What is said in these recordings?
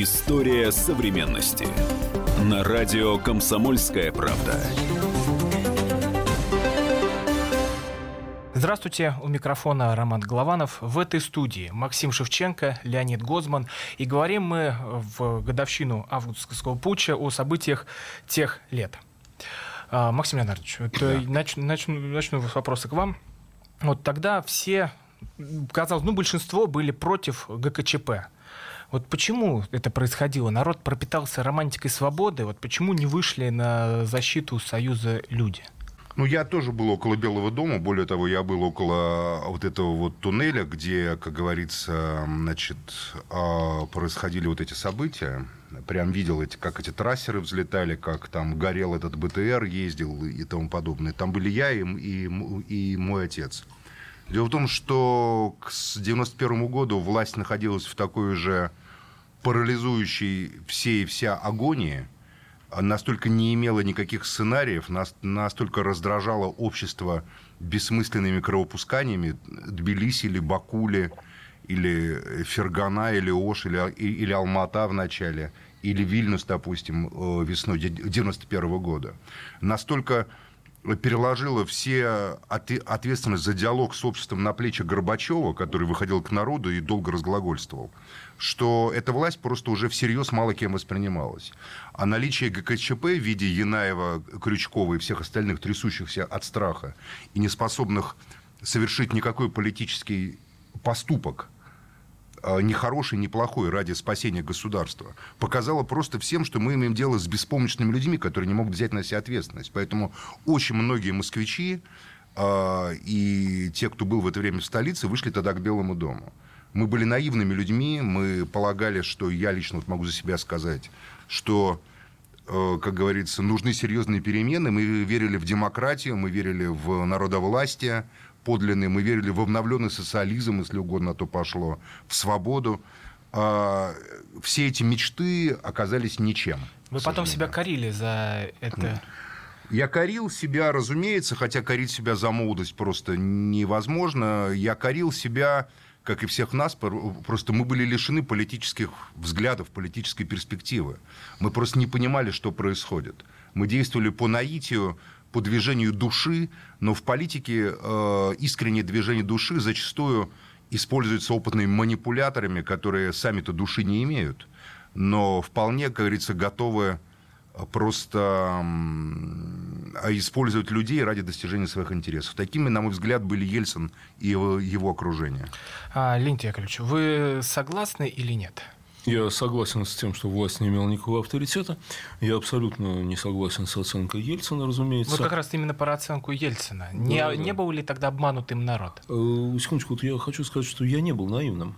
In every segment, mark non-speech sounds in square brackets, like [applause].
История современности. На радио «Комсомольская правда». Здравствуйте, у микрофона Роман Голованов. В этой студии Максим Шевченко, Леонид Гозман. И говорим мы в годовщину августовского путча о событиях тех лет. А, Максим Леонардович, вот да. начну, начну, начну с вопроса к вам. Вот тогда все, казалось, ну, большинство были против ГКЧП. Вот почему это происходило? Народ пропитался романтикой свободы. Вот почему не вышли на защиту Союза люди? Ну, я тоже был около Белого дома. Более того, я был около вот этого вот туннеля, где, как говорится, значит, а, происходили вот эти события. Прям видел, эти, как эти трассеры взлетали, как там горел этот БТР, ездил и тому подобное. Там были я и, и, и мой отец. Дело в том, что к 1991 году власть находилась в такой же парализующей все и вся агонии, настолько не имела никаких сценариев, настолько раздражало общество бессмысленными кровопусканиями Тбилиси или Бакули, или Фергана, или Ош, или, или Алмата в начале, или Вильнюс, допустим, э, весной 1991 года. Настолько переложила все ответственность за диалог с обществом на плечи Горбачева, который выходил к народу и долго разглагольствовал, что эта власть просто уже всерьез мало кем воспринималась. А наличие ГКЧП в виде Янаева, Крючкова и всех остальных трясущихся от страха и неспособных совершить никакой политический поступок – а, ни хороший, ни плохой ради спасения государства, показала просто всем, что мы имеем дело с беспомощными людьми, которые не могут взять на себя ответственность. Поэтому очень многие москвичи а, и те, кто был в это время в столице, вышли тогда к Белому дому. Мы были наивными людьми, мы полагали, что я лично вот могу за себя сказать, что как говорится, нужны серьезные перемены. Мы верили в демократию, мы верили в народовластие, подлинный, мы верили в обновленный социализм, если угодно, то пошло, в свободу. А все эти мечты оказались ничем. Вы потом себя корили за это? Я корил себя, разумеется, хотя корить себя за молодость просто невозможно. Я корил себя, как и всех нас, просто мы были лишены политических взглядов, политической перспективы. Мы просто не понимали, что происходит. Мы действовали по наитию, по движению души, но в политике э, искреннее движение души зачастую используется опытными манипуляторами, которые сами-то души не имеют, но вполне, как говорится, готовы просто использовать людей ради достижения своих интересов. Такими, на мой взгляд, были Ельцин и его, его окружение. А, Леонид Яковлевич, вы согласны или нет? Я согласен с тем, что власть не имела никакого авторитета. Я абсолютно не согласен с оценкой Ельцина, разумеется. Вот как раз именно про оценку Ельцина. Не, да, не был ли тогда обманутым народ? Э, секундочку, вот я хочу сказать, что я не был наивным.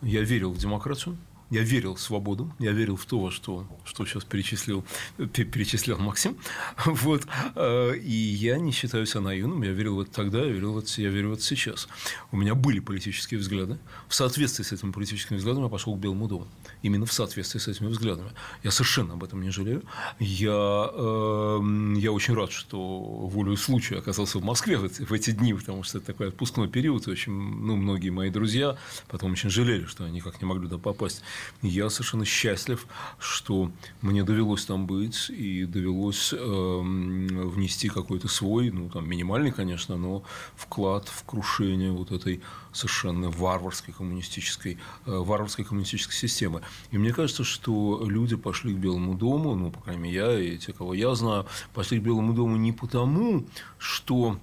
Я верил в демократию, я верил в свободу, я верил в то, что, что сейчас перечислил, перечислял Максим. [laughs] Вот. Э, и я не считаю себя наивным. Я верил в это тогда, я верил в это, я верю в это сейчас. У меня были политические взгляды. В соответствии с этими политическими взглядами я пошел к Белому дому. Именно в соответствии с этими взглядами. Я совершенно об этом не жалею. Я, э, я очень рад, что волю случая оказался в Москве в эти, в эти дни, потому что это такой отпускной период. Очень, ну, многие мои друзья потом очень жалели, что они никак не могли туда попасть. Я совершенно счастлив, что мне довелось там быть и довелось э, внести какой-то свой, ну, там, минимальный, конечно, но вклад в крушение вот этой совершенно варварской коммунистической, э, варварской коммунистической системы. И мне кажется, что люди пошли к Белому дому, ну, по крайней мере, я и те, кого я знаю, пошли к Белому дому не потому, что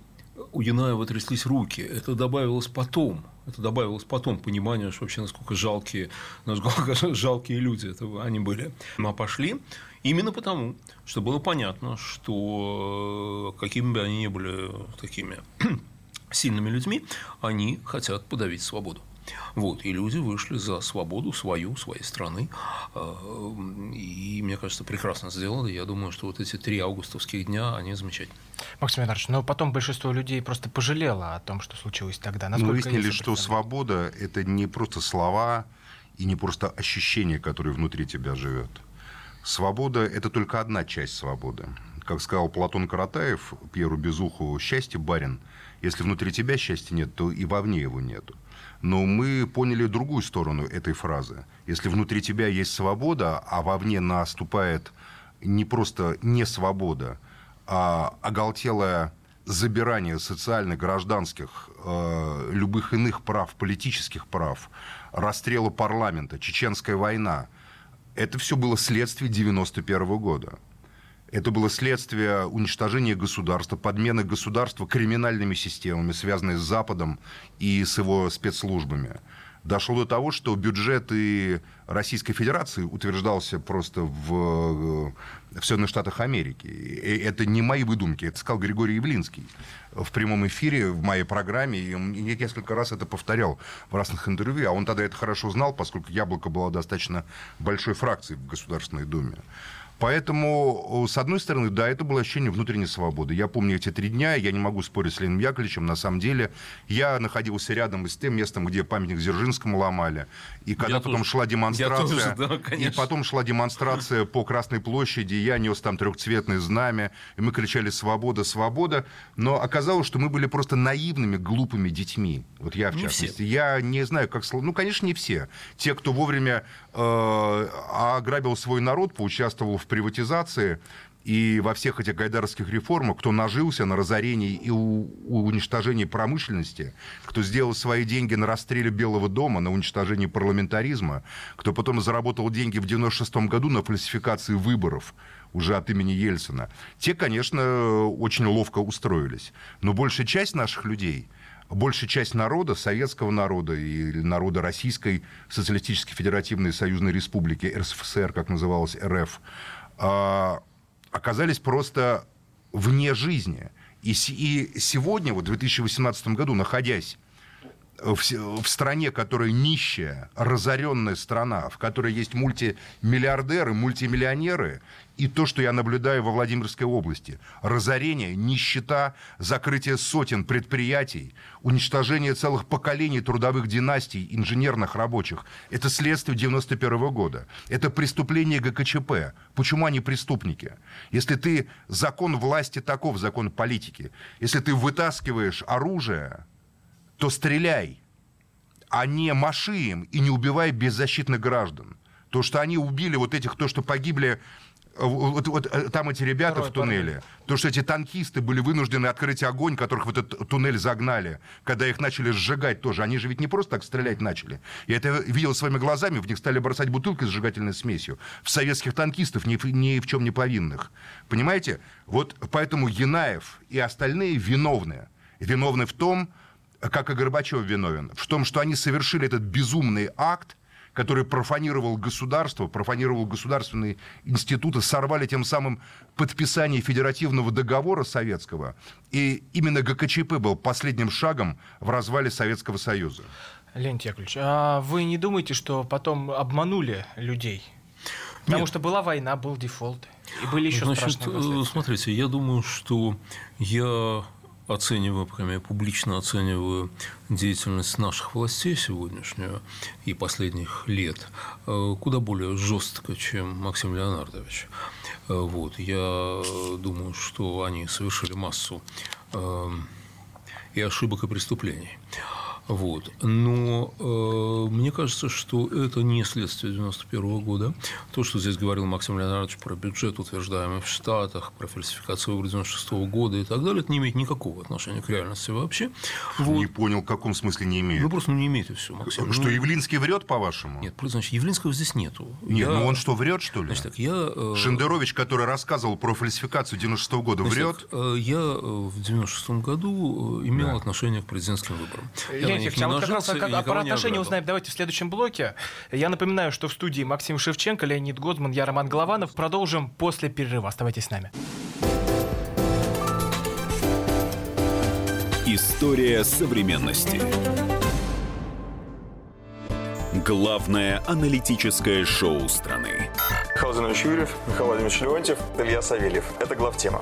у Янаева тряслись руки. Это добавилось потом. Это добавилось потом понимание, что вообще насколько жалкие, насколько [laughs] жалкие люди это они были. Но пошли именно потому, что было понятно, что э, какими бы они ни были такими [clears throat] сильными людьми, они хотят подавить свободу. Вот, и люди вышли за свободу свою, своей страны. А, и, мне кажется, прекрасно сделали. Я думаю, что вот эти три августовских дня, они замечательные. Максим Иванович, но потом большинство людей просто пожалело о том, что случилось тогда. Мы выяснили, что свобода – это не просто слова и не просто ощущение, которое внутри тебя живет. Свобода – это только одна часть свободы. Как сказал Платон Каратаев Пьеру Безуху, счастье, барин, если внутри тебя счастья нет, то и вовне его нету. Но мы поняли другую сторону этой фразы. Если внутри тебя есть свобода, а вовне наступает не просто не свобода, а оголтелое забирание социальных, гражданских, э, любых иных прав, политических прав, расстрела парламента, чеченская война, это все было следствие 91 года. Это было следствие уничтожения государства, подмены государства криминальными системами, связанными с Западом и с его спецслужбами. Дошло до того, что бюджет и Российской Федерации утверждался просто в, в Соединенных Штатах Америки. И это не мои выдумки, это сказал Григорий Явлинский в прямом эфире в моей программе. И я несколько раз это повторял в разных интервью, а он тогда это хорошо знал, поскольку «Яблоко» было достаточно большой фракцией в Государственной Думе. Поэтому, с одной стороны, да, это было ощущение внутренней свободы. Я помню эти три дня, я не могу спорить с Леонидом Яковлевичем, на самом деле. Я находился рядом с тем местом, где памятник Дзержинскому ломали. И когда я потом тоже. шла демонстрация, тоже, да, и потом шла демонстрация по Красной площади, я нес там трехцветное знамя, и мы кричали «Свобода, свобода!», но оказалось, что мы были просто наивными, глупыми детьми. Вот я, в не частности. Все. Я не знаю, как... Ну, конечно, не все. Те, кто вовремя э, ограбил свой народ, поучаствовал в приватизации и во всех этих гайдаровских реформах, кто нажился на разорении и у, уничтожении промышленности, кто сделал свои деньги на расстреле Белого дома, на уничтожении парламентаризма, кто потом заработал деньги в 96 году на фальсификации выборов уже от имени Ельцина, те, конечно, очень ловко устроились. Но большая часть наших людей – большая часть народа, советского народа и народа Российской Социалистической Федеративной Союзной Республики, РСФСР, как называлась РФ, оказались просто вне жизни. И, и сегодня, вот в 2018 году, находясь в, в стране, которая нищая, разоренная страна, в которой есть мультимиллиардеры, мультимиллионеры, и то, что я наблюдаю во Владимирской области. Разорение, нищета, закрытие сотен предприятий, уничтожение целых поколений трудовых династий, инженерных рабочих. Это следствие 91 года. Это преступление ГКЧП. Почему они преступники? Если ты закон власти таков, закон политики, если ты вытаскиваешь оружие, то стреляй, а не маши им и не убивай беззащитных граждан. То, что они убили вот этих, то, что погибли вот, вот э, там эти ребята Второй в туннеле, парень. то, что эти танкисты были вынуждены открыть огонь, которых в этот туннель загнали, когда их начали сжигать тоже. Они же ведь не просто так стрелять начали. Я это видел своими глазами, в них стали бросать бутылки с сжигательной смесью. В советских танкистов ни, ни в чем не повинных. Понимаете? Вот поэтому Янаев и остальные виновны. Виновны в том, как и Горбачев виновен, в том, что они совершили этот безумный акт, который профанировал государство, профанировал государственные институты, сорвали тем самым подписание федеративного договора советского. И именно ГКЧП был последним шагом в развале Советского Союза. Леонид Яковлевич, а вы не думаете, что потом обманули людей? Потому Нет. что была война, был дефолт, и были еще Значит, страшные Смотрите, я думаю, что я оцениваю, по крайней мере, публично оцениваю деятельность наших властей сегодняшнюю и последних лет э, куда более жестко, чем Максим Леонардович. Э, вот. Я думаю, что они совершили массу э, и ошибок, и преступлений. Вот. Но э, мне кажется, что это не следствие 91 года. То, что здесь говорил Максим Леонардович про бюджет, утверждаемый в Штатах, про фальсификацию выборов 96 года и так далее, это не имеет никакого отношения к реальности вообще. Вот. Не понял, в каком смысле не имеет? Вы просто ну, не имеете все, Максим. Что, ну, Явлинский врет, по-вашему? Нет, значит, Явлинского здесь нету. Нет, я... ну он что, врет, что ли? Значит, так, я... Э, Шендерович, который рассказывал про фальсификацию 96 года, врет? Так, э, я в 96 году имел да. отношение к президентским выборам. Я Евгений а вот как раз как, про отношения узнаем давайте в следующем блоке. Я напоминаю, что в студии Максим Шевченко, Леонид Гозман, я Роман Голованов. Продолжим после перерыва. Оставайтесь с нами. История современности. Главное аналитическое шоу страны. Михаил Юрьев, Михаил Владимирович Леонтьев, Илья Савельев. Это главтема.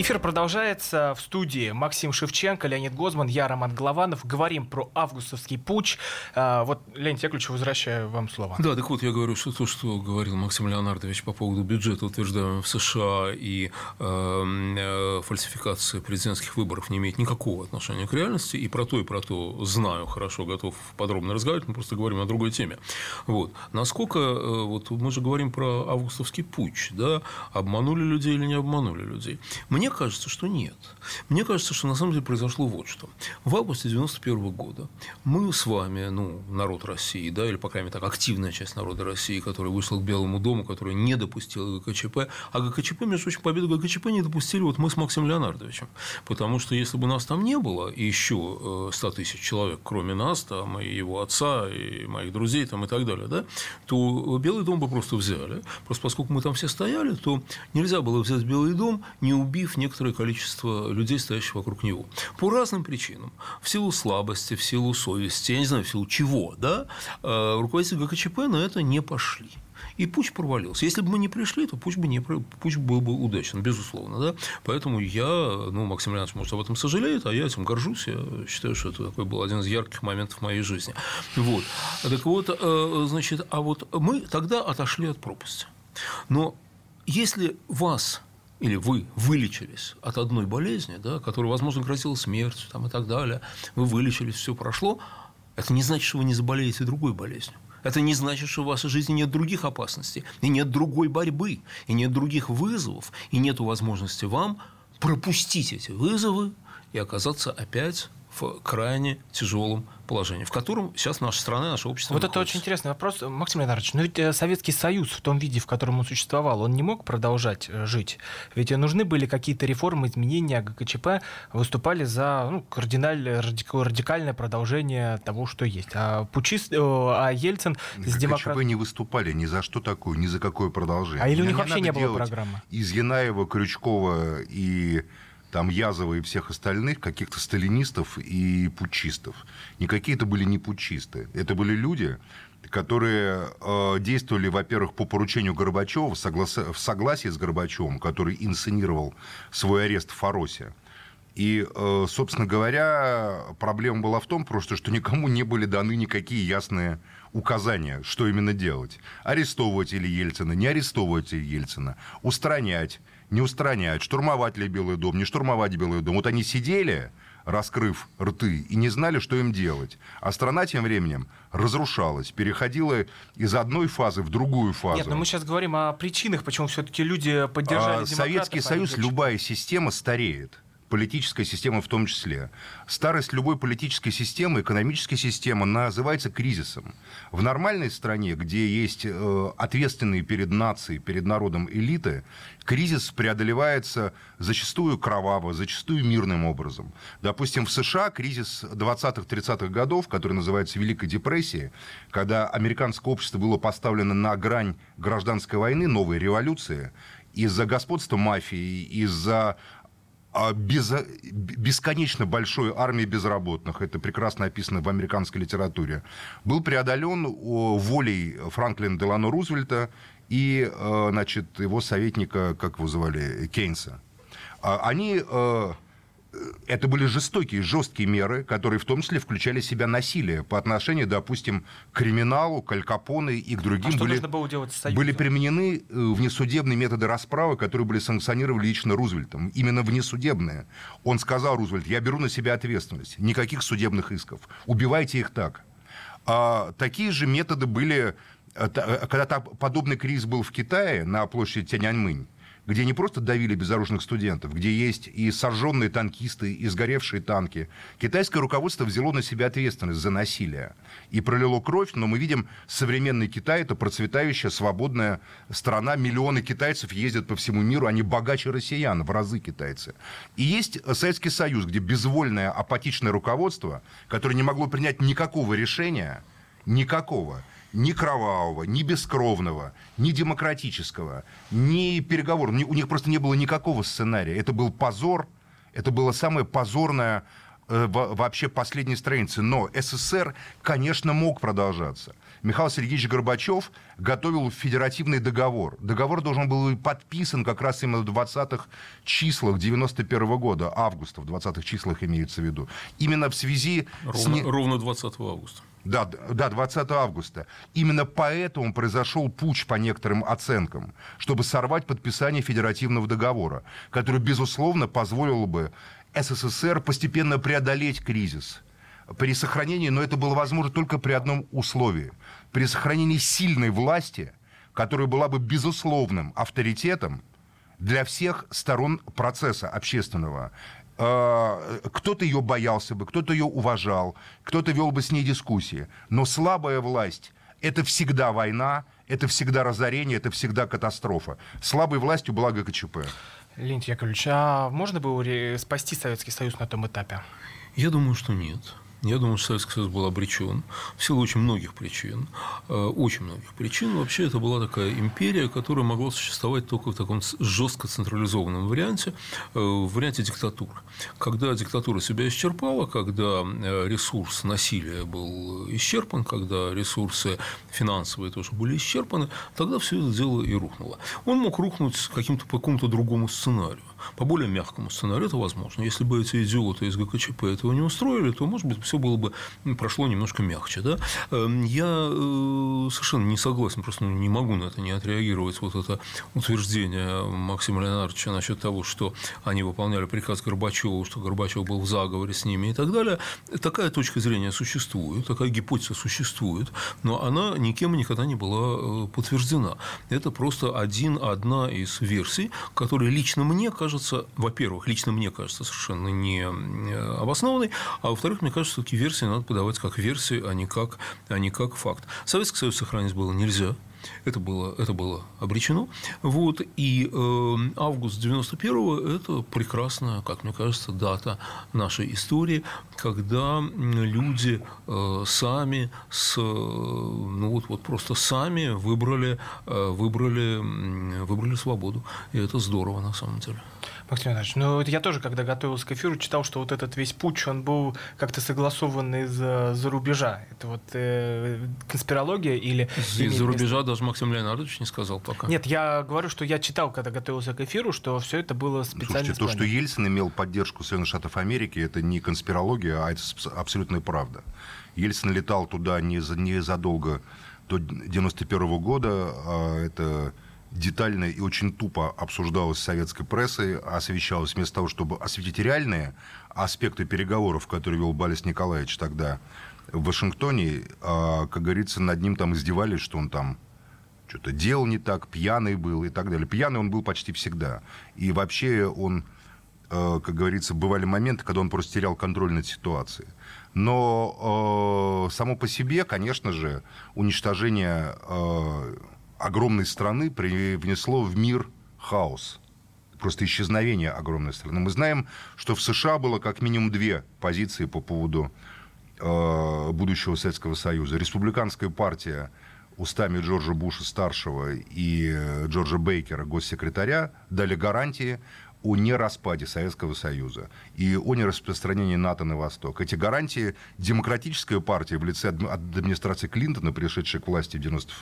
Эфир продолжается в студии Максим Шевченко, Леонид Гозман, я Роман Голованов. Говорим про августовский путь. А, вот, Леонид Яковлевич, возвращаю вам слово. Да, так вот я говорю, что то, что говорил Максим Леонардович по поводу бюджета, утверждаемого в США и э, э, фальсификации президентских выборов не имеет никакого отношения к реальности. И про то, и про то знаю хорошо, готов подробно разговаривать, мы просто говорим о другой теме. Вот. Насколько, э, вот мы же говорим про августовский путь, да, обманули людей или не обманули людей. Мне мне кажется, что нет. Мне кажется, что на самом деле произошло вот что. В августе 91 года мы с вами, ну, народ России, да, или, по крайней мере, так, активная часть народа России, которая вышла к Белому дому, которая не допустила ГКЧП, а ГКЧП, между прочим, победу ГКЧП не допустили вот мы с Максимом Леонардовичем. Потому что если бы нас там не было, и еще 100 э, тысяч человек, кроме нас, там, и его отца, и моих друзей, там, и так далее, да, то Белый дом бы просто взяли. Просто поскольку мы там все стояли, то нельзя было взять Белый дом, не убив некоторое количество людей, стоящих вокруг него. По разным причинам. В силу слабости, в силу совести, я не знаю, в силу чего, да, э, руководители ГКЧП на это не пошли. И путь провалился. Если бы мы не пришли, то путь, бы не, путь был бы удачен, безусловно. Да? Поэтому я, ну, Максим Леонидович, может, об этом сожалеет, а я этим горжусь. Я считаю, что это такой был один из ярких моментов моей жизни. Вот. Так вот, э, значит, а вот мы тогда отошли от пропасти. Но если вас или вы вылечились от одной болезни, да, которая, возможно, грозила смертью там, и так далее, вы вылечились, все прошло, это не значит, что вы не заболеете другой болезнью. Это не значит, что в вашей жизни нет других опасностей, и нет другой борьбы, и нет других вызовов, и нет возможности вам пропустить эти вызовы и оказаться опять в крайне тяжелом положении, в котором сейчас наша страна, наше общество Вот находится. это очень интересный вопрос. Максим Леонидович, но ведь э, Советский Союз в том виде, в котором он существовал, он не мог продолжать э, жить. Ведь нужны были какие-то реформы, изменения, а ГКЧП выступали за ну, кардинальное, радикальное продолжение того, что есть. А, Пучист, а Ельцин с демократ... ГКЧП не выступали ни за что такое, ни за какое продолжение. А или у них вообще не было программы? Из Янаева, Крючкова и там Язова и всех остальных, каких-то сталинистов и путчистов. Никакие это были не путчисты. Это были люди, которые э, действовали, во-первых, по поручению Горбачева, в, соглас... в согласии с Горбачевым, который инсценировал свой арест в Фаросе. И, э, собственно говоря, проблема была в том просто, что никому не были даны никакие ясные указания, что именно делать. Арестовывать или Ельцина, не арестовывать или Ельцина, устранять, не устраняют, штурмовать ли Белый дом, не штурмовать Белый дом. Вот они сидели, раскрыв рты, и не знали, что им делать. А страна тем временем разрушалась, переходила из одной фазы в другую фазу. Нет, но мы сейчас говорим о причинах, почему все-таки люди поддержали а, Советский Союз, любая система стареет политическая система в том числе. Старость любой политической системы, экономической системы называется кризисом. В нормальной стране, где есть э, ответственные перед нацией, перед народом элиты, кризис преодолевается зачастую кроваво, зачастую мирным образом. Допустим, в США кризис 20-30-х годов, который называется Великой депрессией, когда американское общество было поставлено на грань гражданской войны, новой революции, из-за господства мафии, из-за без, бесконечно большой армии безработных, это прекрасно описано в американской литературе, был преодолен волей Франклина Делано Рузвельта и э, значит, его советника, как его звали, Кейнса. А они э, это были жестокие, жесткие меры, которые в том числе включали в себя насилие по отношению, допустим, к криминалу, к Аль и к другим. А что были, нужно было делать с были применены э, внесудебные методы расправы, которые были санкционированы лично Рузвельтом. Именно внесудебные. Он сказал, Рузвельт, я беру на себя ответственность. Никаких судебных исков. Убивайте их так. А, такие же методы были, э, э, когда подобный кризис был в Китае на площади Тяньаньмынь, где не просто давили безоружных студентов, где есть и сожженные танкисты, и сгоревшие танки. Китайское руководство взяло на себя ответственность за насилие и пролило кровь, но мы видим, современный Китай – это процветающая, свободная страна. Миллионы китайцев ездят по всему миру, они богаче россиян, в разы китайцы. И есть Советский Союз, где безвольное, апатичное руководство, которое не могло принять никакого решения, никакого – ни кровавого, ни бескровного, ни демократического, ни переговорного. У них просто не было никакого сценария. Это был позор, это было самое позорное вообще последней страницы. Но СССР, конечно, мог продолжаться. Михаил Сергеевич Горбачев готовил федеративный договор. Договор должен был быть подписан как раз именно в 20-х числах 91 -го года, августа, в 20-х числах имеется в виду. Именно в связи ровно, с... Не... Ровно 20 августа. Да, да, 20 августа. Именно поэтому произошел путь по некоторым оценкам, чтобы сорвать подписание федеративного договора, который, безусловно, позволил бы СССР постепенно преодолеть кризис при сохранении, но это было возможно только при одном условии. При сохранении сильной власти, которая была бы безусловным авторитетом для всех сторон процесса общественного. Э, кто-то ее боялся бы, кто-то ее уважал, кто-то вел бы с ней дискуссии. Но слабая власть – это всегда война, это всегда разорение, это всегда катастрофа. Слабой властью была ГКЧП. Леонид Яковлевич, а можно было спасти Советский Союз на том этапе? Я думаю, что нет. Я думаю, что Советский Союз был обречен в силу очень многих причин. Э, очень многих причин. Вообще, это была такая империя, которая могла существовать только в таком жестко централизованном варианте, э, в варианте диктатуры. Когда диктатура себя исчерпала, когда э, ресурс насилия был исчерпан, когда ресурсы финансовые тоже были исчерпаны, тогда все это дело и рухнуло. Он мог рухнуть каким-то по какому-то другому сценарию. По более мягкому сценарию это возможно. Если бы эти идиоты из ГКЧП этого не устроили, то, может быть, все было бы прошло немножко мягче. Да? Эм, я э, совершенно не согласен, просто ну, не могу на это не отреагировать. Вот это утверждение Максима Леонардовича насчет того, что они выполняли приказ Горбачева, что Горбачев был в заговоре с ними и так далее. Такая точка зрения существует, такая гипотеза существует, но она никем никогда не была э, подтверждена. Это просто один, одна из версий, которая лично мне кажется, во-первых, лично мне кажется совершенно не э, обоснованной, а во-вторых, мне кажется, все-таки версии надо подавать как версии, а не как, а не как факт. Советский Союз сохранить было нельзя. Это было, это было обречено. Вот, и э, август 91-го – это прекрасная, как мне кажется, дата нашей истории, когда люди э, сами, с, ну вот, вот просто сами выбрали, э, выбрали, выбрали свободу. И это здорово на самом деле. Максим Иванович, ну я тоже, когда готовился к эфиру, читал, что вот этот весь путь, он был как-то согласован из-за за рубежа. Это вот э, конспирология или... Из-за рубежа даже Максим Леонардович не сказал пока. Нет, я говорю, что я читал, когда готовился к эфиру, что все это было специально... Слушайте, то, что Ельцин имел поддержку Соединенных Штатов Америки, это не конспирология, а это абсолютная правда. Ельцин летал туда незадолго до 91 -го года, а это детально и очень тупо обсуждалось советской прессой, освещалось вместо того, чтобы осветить реальные аспекты переговоров, которые вел Борис Николаевич тогда в Вашингтоне, а, как говорится, над ним там издевались, что он там что-то делал не так, пьяный был и так далее. Пьяный он был почти всегда. И вообще он, а, как говорится, бывали моменты, когда он просто терял контроль над ситуацией. Но э, само по себе, конечно же, уничтожение огромной страны привнесло в мир хаос. Просто исчезновение огромной страны. Мы знаем, что в США было как минимум две позиции по поводу э, будущего Советского Союза. Республиканская партия устами Джорджа Буша-старшего и Джорджа Бейкера, госсекретаря, дали гарантии о нераспаде Советского Союза и о нераспространении НАТО на Восток. Эти гарантии демократическая партия в лице администрации Клинтона, пришедшей к власти в 90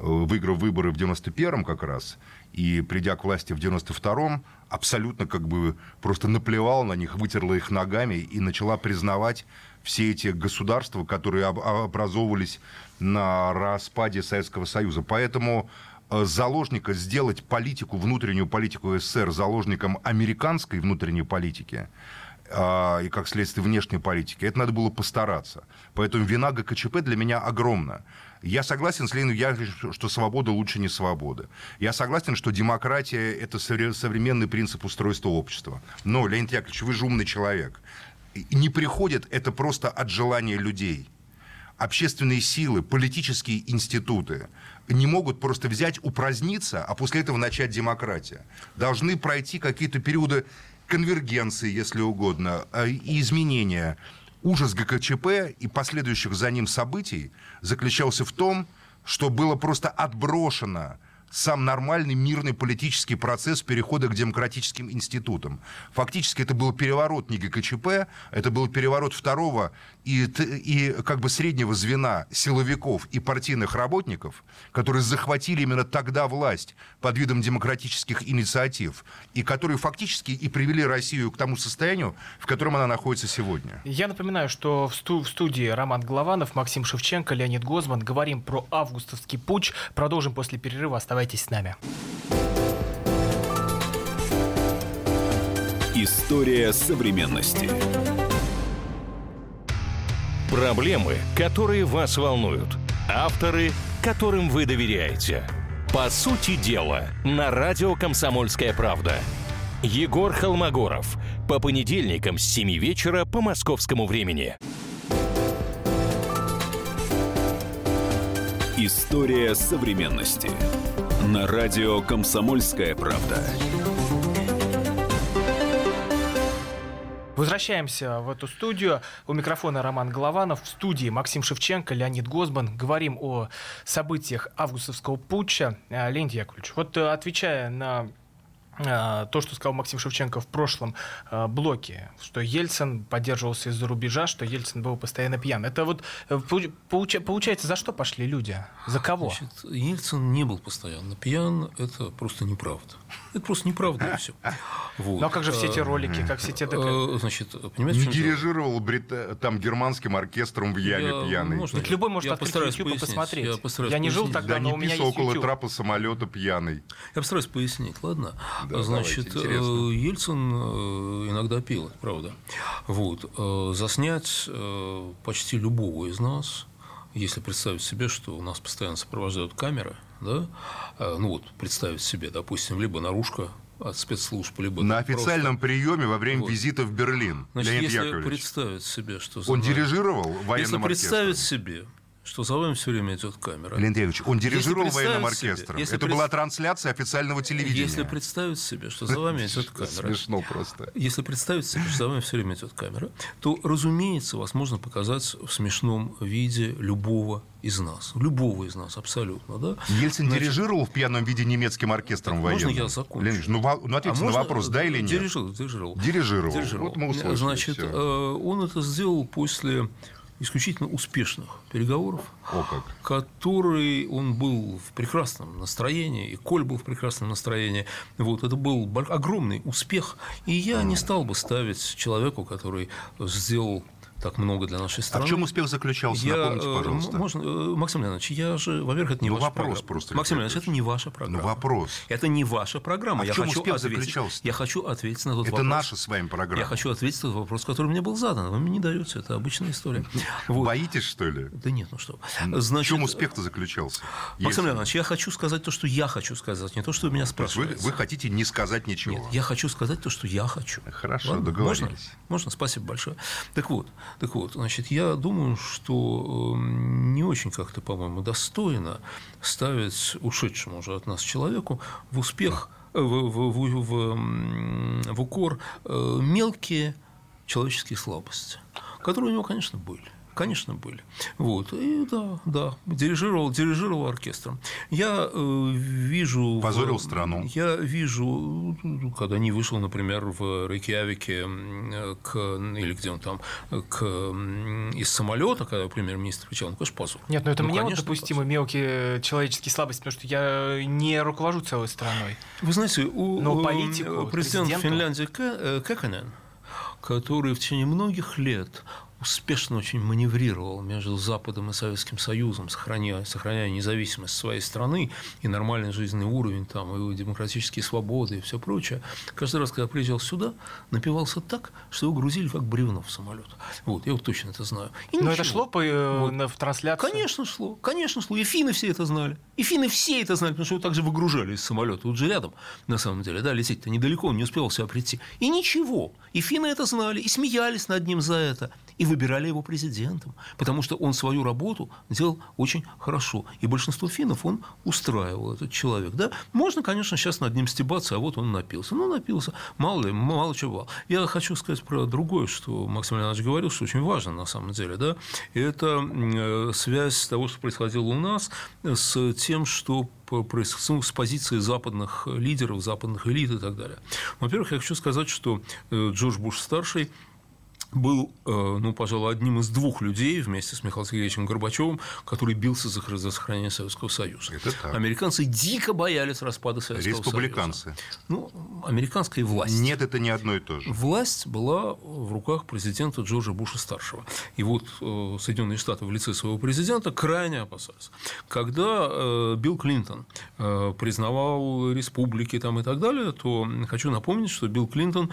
выиграв выборы в 91-м как раз, и придя к власти в 92-м, абсолютно как бы просто наплевала на них, вытерла их ногами и начала признавать все эти государства, которые образовывались на распаде Советского Союза. Поэтому э, заложника сделать политику, внутреннюю политику СССР заложником американской внутренней политики и, как следствие, внешней политики, это надо было постараться. Поэтому вина ГКЧП для меня огромна. Я согласен с Лениным Яковлевичем, что свобода лучше не свободы. Я согласен, что демократия – это современный принцип устройства общества. Но, Леонид Яковлевич, вы же умный человек. Не приходит это просто от желания людей. Общественные силы, политические институты не могут просто взять, упраздниться, а после этого начать демократия. Должны пройти какие-то периоды конвергенции, если угодно, а, и изменения. Ужас ГКЧП и последующих за ним событий заключался в том, что было просто отброшено сам нормальный мирный политический процесс перехода к демократическим институтам. Фактически это был переворот не ГКЧП, это был переворот второго и, и как бы среднего звена силовиков и партийных работников, которые захватили именно тогда власть под видом демократических инициатив, и которые фактически и привели Россию к тому состоянию, в котором она находится сегодня. Я напоминаю, что в, сту- в студии Роман Голованов, Максим Шевченко, Леонид Гозман. Говорим про августовский путь. Продолжим после перерыва. Оставайтесь с нами. История современности. Проблемы, которые вас волнуют. Авторы, которым вы доверяете. По сути дела, на радио «Комсомольская правда». Егор Холмогоров. По понедельникам с 7 вечера по московскому времени. История современности. На радио «Комсомольская правда». Возвращаемся в эту студию. У микрофона Роман Голованов. В студии Максим Шевченко, Леонид Гозман. Говорим о событиях августовского путча. Леонид Яковлевич, вот э, отвечая на то, что сказал Максим Шевченко в прошлом а, блоке, что Ельцин поддерживался из-за рубежа, что Ельцин был постоянно пьян. Это вот э, получ- получается, за что пошли люди? За кого? Значит, Ельцин не был постоянно пьян, это просто неправда. Это просто неправда и все. [laughs] Вот. Ну а как же все эти ролики, как все те ДК? Э, Значит, понимаете, Не дирижировал брит- там германским оркестром в яме Я- пьяный. можно Ведь любой может я открыть постараюсь YouTube и пояснить. посмотреть. Я, постараюсь Я не жил тогда, Да но не у меня есть около YouTube. трапа самолета пьяный. Я постараюсь пояснить, ладно? Да, Значит, давайте, э, Ельцин э, иногда пил, это правда. Вот. э, Заснять э, почти любого из нас, если представить себе, что у нас постоянно сопровождают камеры, да, э, ну вот, представить себе, допустим, либо наружка от спецслужб, либо На просто- официальном приеме во время Вот. визита в Берлин. Значит, Леонид если Яковлевич. представить себе, что за Он дирижировал Если военным представить оркестром. себе, что за вами все время идет камера. Яковлевич, он дирижировал Если военным себе- оркестром. если Это пред- была трансляция официального телевидения. Если представить себе, что за вами идет [laughs] камера, Смешно просто. [laughs] если представить себе, что за вами все время идет камера, то, разумеется, вас можно показать в смешном виде любого из нас. Любого из нас, абсолютно. Да? Ельцин Значит, дирижировал в пьяном виде немецким оркестром Можно военным? я закончу? Леонид Ильич, ну, ну, ответьте а на можно- вопрос, да или нет? Дирижировал, дирижировал. Дирижировал. Дирижировал. Вот мы услышали. Значит, всё. э, он это сделал после исключительно успешных переговоров, О как. который он был в прекрасном настроении, и Коль был в прекрасном настроении. Вот, это был огромный успех. И я не стал бы ставить человеку, который сделал так много для нашей А страны. в чем успех заключался? Я, Напомните, э, пожалуйста. Можно, э, Максим Леонидович, я же, во-первых, это не Ну, ваша вопрос программа. просто, Максим Леонидович, это не ваша программа. Ну, вопрос. Это не ваша программа. А в я чем хочу успех ответить, заключался-то? Я хочу ответить на тот Это вопрос. наша с вами программа. Я хочу ответить на тот вопрос, который мне был задан. Вы мне не даете. Это обычная история. [laughs] Вот. Боитесь, что ли? Да нет, ну что. в Значит, чем успех-то заключался? Максим Леонидович, я хочу сказать то, что я хочу сказать, не то, что вы меня есть вы, спрашиваете. вы хотите не сказать ничего? Нет, я хочу сказать то, что я хочу. Хорошо, Ладно? договорились. Можно? Можно? Спасибо большое. Так вот, так вот, значит, я думаю, что э, не очень как-то, по-моему, достойно ставить ушедшему уже от нас человеку в успех, э, в, в- в- в, в укор э, мелкие человеческие слабости, которые у него, конечно, были. Конечно, были. Вот. И да, да, дирижировал, дирижировал оркестром. Я э, вижу... в- Позорил страну. Я вижу, ну, когда не вышел, например, в Рейкьявике к, или где он там, к, из самолета, когда премьер-министр кричал, ну, конечно, позор. Нет, ну это мне вот конечно, допустимы мелкие человеческие слабости, потому что я не руковожу целой страной. Вы знаете, у Но э, политику, президента президенту- Финляндии э, Кекконен, который в течение многих лет успешно очень маневрировал между Западом и Советским Союзом, сохраняя, сохраняя независимость своей страны и нормальный жизненный уровень, там, и демократические свободы и все прочее, каждый раз, когда приезжал сюда, напивался так, что его грузили как бревно в самолет. Вот, я вот точно это знаю. И Но это шло по, э, Вот. в трансляцию? Конечно шло, конечно шло. И финны все это знали. И финны все это знали, потому что его также выгружали из самолета. Тут же рядом, на самом деле. Да, лететь-то недалеко, он не успел сюда прийти. И ничего. И финны это знали, и смеялись над ним за это. И выбирали его президентом, потому что он свою работу делал очень хорошо. И большинство финнов он устраивал, этот человек. Да? Можно, конечно, сейчас над ним стебаться, а вот он напился. Ну, напился. Мало ли, мало чего. Я хочу сказать про другое, что Максим Леонидович говорил, что очень важно на самом деле. Да? Это э, связь того, что происходило у нас, с тем, что ну, с позиции западных лидеров, западных элит и так далее. Во-первых, я хочу сказать, что э, Джордж Буш-старший был, э, ну, пожалуй, одним из двух людей вместе с Михаилом Сергеевичем Горбачевым, который бился за, сохранение Советского Союза. Это так. Американцы дико боялись распада Советского Республиканцы. Союза. Ну, американская власть. Нет, это не одно и то же. Власть была в руках президента Джорджа Буша-старшего. И вот э, Соединенные Штаты в лице своего президента крайне опасались. Когда э, Билл Клинтон признавал республики там, и так далее, то хочу напомнить, что Билл Клинтон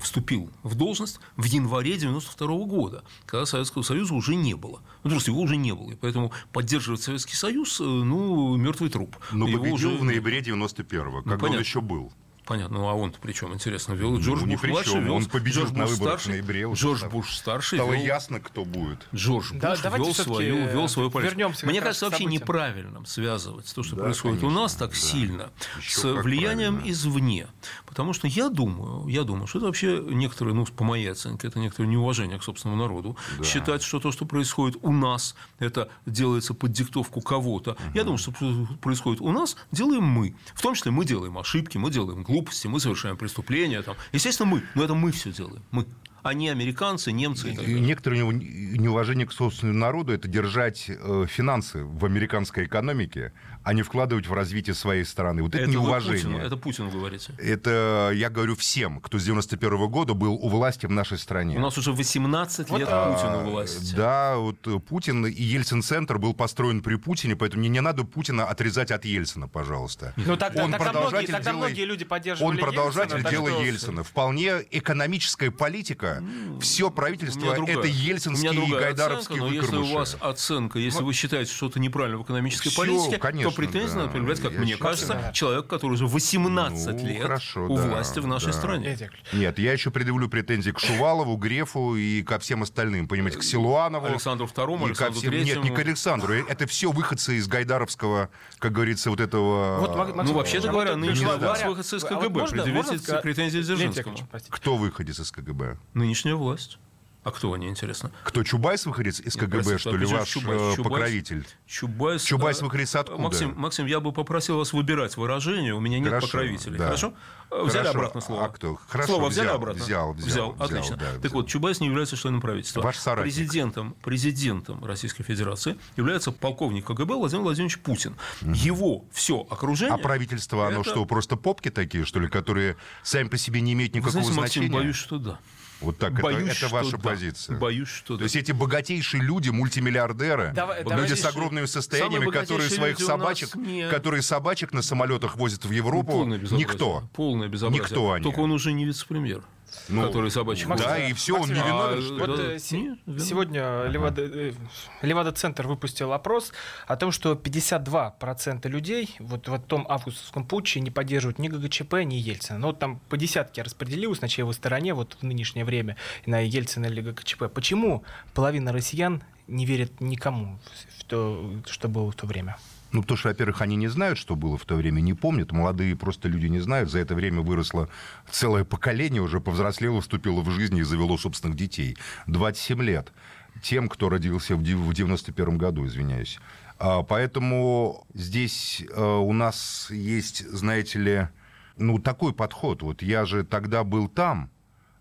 вступил в должность в январе 1992 года, когда Советского Союза уже не было. Ну, просто его уже не было. И поэтому поддерживать Советский Союз, э, ну, мертвый труп. Но его победил уже... в ноябре 91-го, когда ну, он еще был. Понятно. Ну, а он-то при чем, интересно, вел? Ну, Джордж ну, Буш младший вел. Он победил Джордж на выборах старший, в ноябре. Джордж Буш старший Стало вел... ясно, кто будет. Джордж Буш да, вел, свою, вел свою политику. Вернемся Мне кажется, вообще неправильным связывать то, что да, происходит конечно, у нас так да. сильно, Еще с влиянием правильно. извне. Потому что я думаю, я думаю, что это вообще некоторые, ну, по моей оценке, это некоторое неуважение к собственному народу. Да. Считать, что то, что происходит у нас, это делается под диктовку кого-то. Угу. Я думаю, что происходит у нас, делаем мы. В том числе мы делаем ошибки, мы делаем глупости, мы совершаем преступления. Там. Естественно, мы. Но это мы все делаем. Мы а не американцы, немцы. И так. Некоторое неуважение к собственному народу – это держать э, финансы в американской экономике, а не вкладывать в развитие своей страны. Вот это, это неуважение. Путину, это Путину говорите. Это, я говорю всем, кто с 91 -го года был у власти в нашей стране. У нас уже 18 лет вот, Путину у власти. Да, вот Путин и Ельцин-центр был построен при Путине, поэтому не, не надо Путина отрезать от Ельцина, пожалуйста. Ну, тогда, он тогда, продолжатель многие, тогда дела, многие люди поддерживали Он продолжатель Ельцина, дела что... Ельцина. Вполне экономическая политика все правительство это ельцинские и гайдаровские оценка, но выкормыши. если у вас оценка, если вы считаете что-то неправильно в экономической Всё, политике, конечно, то претензии да. надо предъявлять, как Я мне считаю, кажется, да. человек, который уже 18 Ну, лет хорошо, у да, власти в нашей да. стране. Нет, я еще предъявлю претензии к Шувалову, Грефу и ко всем остальным. Понимаете, к Силуанову. Александру Второму, Александру всем... Нет, не Третьему. к Александру. Это все выходцы из гайдаровского, как говорится, вот этого... Вот, Мак- Ну, Максим, вообще-то говоря, нынешняя говоря, власть выходцы из а вот КГБ. можно- Предъявите можно сказать- претензии Дзержинскому. Кто выходец из КГБ? Нынешняя власть. А кто они, интересно? Кто, Чубайс выходец из КГБ, Простите, что ли, ваш Чубайс? э, Чубайс? покровитель? Чубайс. Чубайс э, выходец откуда? Максим, Максим, я бы попросил вас выбирать выражение. У меня нет Хорошо, покровителей. да. Хорошо? Э, Взяли Хорошо. обратно слово. А кто? Хорошо, слово взяли взял, обратно? взял, взял, взял, Отлично. да, так взял. вот, Чубайс не является членом правительства. Ваш соратник. Президентом, президентом Российской Федерации является полковник КГБ Владимир Владимирович Путин. Его все окружение... А правительство, оно это- что, просто попки такие, что ли, которые сами по себе не имеют Вы никакого знаете, Максим, значения? боюсь, что да. Вот так, боюсь, это, это ваша да. позиция. Боюсь, что То да. есть эти богатейшие люди, мультимиллиардеры, Давай- люди давайте с огромными состояниями, которые своих собачек, не- которые собачек на самолетах возят в Европу, Полное безобразие. никто. Полное безобразие. Никто они. Только он уже не вице-премьер, Ну, который собачек да, и все, он не Максим, виновен, а, что? Вот Да, э, се- нет, верно. сегодня Левада, э, Левада-центр выпустил опрос о том, что 52% людей вот в том августовском путче не поддерживают ни ГКЧП, ни Ельцина. Ну, вот там по десятке распределилось на чьей стороне вот в нынешнее время, на Ельцина или ГКЧП. Почему половина россиян не верит никому в то, что было в то время? Ну, потому что, во-первых, они не знают, что было в то время, не помнят. Молодые просто люди не знают. За это время выросло целое поколение, уже повзрослело, вступило в жизнь и завело собственных детей. 27 лет тем, кто родился в дев- в 91 году, извиняюсь. А, Поэтому здесь э, у нас есть, знаете ли, ну, такой подход. Вот я же тогда был там,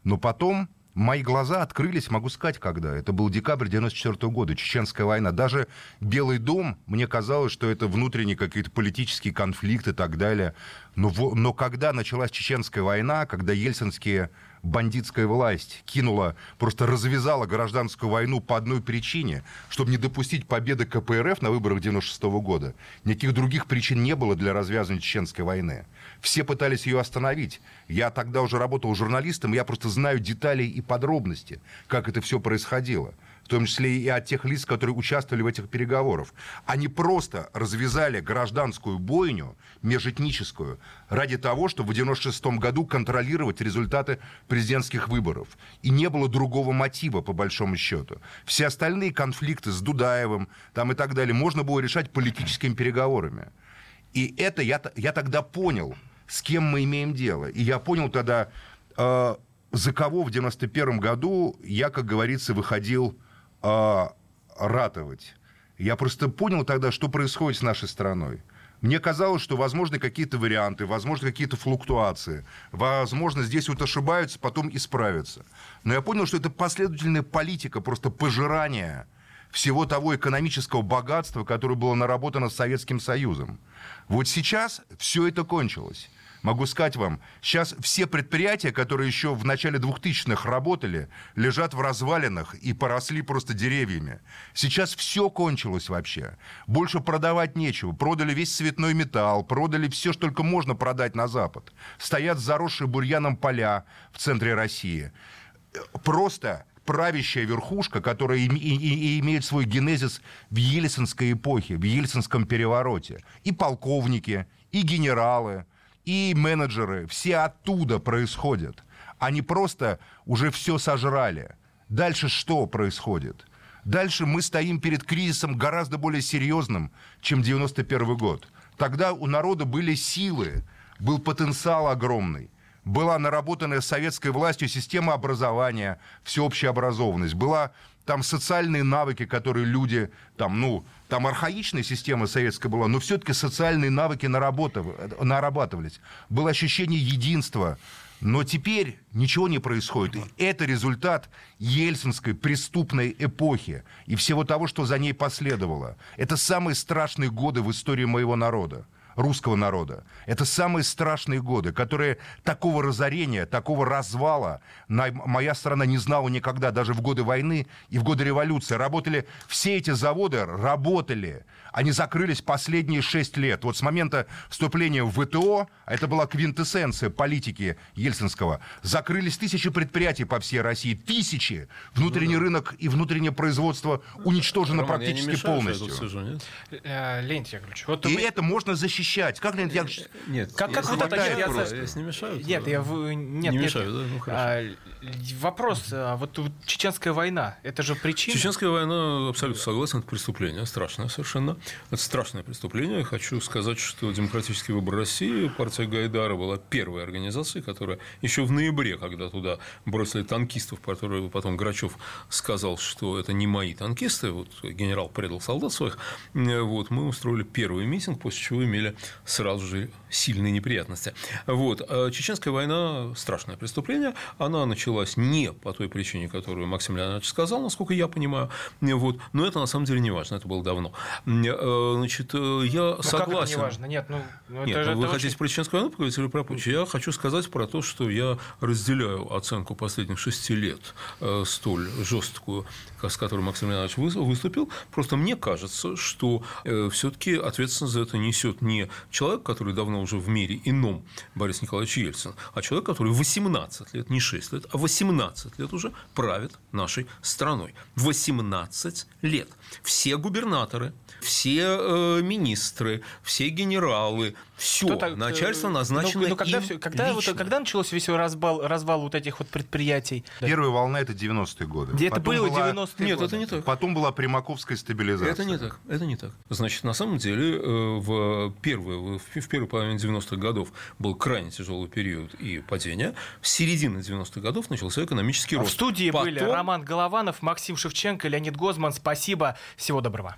но потом мои глаза открылись, могу сказать, когда. Это был декабрь 94 года, Чеченская война. Даже Белый дом, мне казалось, что это внутренние какие-то политические конфликты и так далее. Но, но когда началась Чеченская война, когда ельцинские бандитская власть кинула, просто развязала гражданскую войну по одной причине, чтобы не допустить победы КПРФ на выборах 96 года. Никаких других причин не было для развязывания Чеченской войны. Все пытались ее остановить. Я тогда уже работал журналистом, я просто знаю детали и подробности, как это все происходило. в том числе и от тех лиц, которые участвовали в этих переговорах. Они просто развязали гражданскую бойню межэтническую ради того, чтобы в 1996 году контролировать результаты президентских выборов. И не было другого мотива, по большому счету. Все остальные конфликты с Дудаевым там и так далее можно было решать политическими переговорами. И это я, я тогда понял, с кем мы имеем дело. И я понял тогда, э, за кого в 91 году я, как говорится, выходил э, ратовать. Я просто понял тогда, что происходит с нашей страной. Мне казалось, что возможны какие-то варианты, возможны какие-то флуктуации, возможно, здесь вот ошибаются, потом исправятся. Но я понял, что это последовательная политика, просто пожирания всего того экономического богатства, которое было наработано Советским Союзом. Вот сейчас все это кончилось. Могу сказать вам, сейчас все предприятия, которые еще в начале 2000-х работали, лежат в развалинах и поросли просто деревьями. Сейчас все кончилось вообще. Больше продавать нечего. Продали весь цветной металл, продали все, что только можно продать на Запад. Стоят заросшие бурьяном поля в центре России. Просто правящая верхушка, которая и, и, и имеет свой генезис в ельцинской эпохе, в ельцинском перевороте. И полковники, и генералы, и менеджеры, все оттуда происходят. Они просто уже все сожрали. Дальше что происходит? Дальше мы стоим перед кризисом гораздо более серьезным, чем 91 год. Тогда у народа были силы, был потенциал огромный. Была наработанная советской властью система образования, всеобщая образованность. Была там социальные навыки, которые люди, там, ну, там архаичная система советская была, но все-таки социальные навыки нарабатывались. Было ощущение единства. Но теперь ничего не происходит. И это результат ельцинской преступной эпохи и всего того, что за ней последовало. Это самые страшные годы в истории моего народа русского народа. Это самые страшные годы, которые такого разорения, такого развала моя страна не знала никогда, даже в годы войны и в годы революции. Работали, все эти заводы работали. Они закрылись последние шесть лет. Вот с момента вступления в ВТО, а это была квинтэссенция политики Ельцинского, закрылись тысячи предприятий по всей России. Тысячи. Внутренний ну, да. рынок и внутреннее производство уничтожено Роман, практически мешаю, полностью. Сижу, нет? Э, Леонид Яковлевич, вот и вы... это можно защищать. Как, Леонид Яковлевич? Нет, как, как вот это... Я, я, если не мешаю, нет, я... Нет, не нет, мешаю, да? Ну, А, вопрос. А, вот Чеченская война, это же причина? Чеченская война, абсолютно согласен, это преступление. Страшное совершенно. Это страшное преступление. Хочу сказать, что Демократический выбор России, партия Гайдара была первой организацией, которая еще в ноябре, когда туда бросили танкистов, которые потом Грачев сказал, что это не мои танкисты, вот генерал предал солдат своих, вот, мы устроили первый митинг, после чего имели сразу же сильные неприятности. Вот. А Чеченская война – страшное преступление. Она началась не по той причине, которую Максим Леонидович сказал, насколько я понимаю. Вот. Но это на самом деле не важно, это было давно. Э, значит, э, я ну, согласен. Как это не важно? Нет, ну, ну Нет, это, ну, вы это хотите очень... про Чеченскую войну поговорить или про Путча? Я хочу сказать про то, что я разделяю оценку последних шести лет э, столь жесткую, с которой Максим Леонидович выступил. Просто мне кажется, что все-таки ответственность за это несет не человек, который давно уже в мире ином, Борис Николаевич Ельцин, а человек, который 18 лет, не 6 лет, а 18 лет уже правит нашей страной. 18 лет. Все губернаторы, все э, министры, все генералы, все, так, начальство э, назначено ну, ну, когда, им все, когда, вот, когда начался весь развал, развал вот этих вот предприятий? Первая волна – это 90-е годы. Где это было 90-е Нет, это не так. Потом была примаковская стабилизация. Это не так, это не так. Значит, на самом деле, э, в, первую, в первой половине 90-х годов был крайне тяжелый период и падение. В середине 90-х годов начался экономический рост. в студии Потом... были Роман Голованов, Максим Шевченко, Леонид Гозман. Спасибо, всего доброго.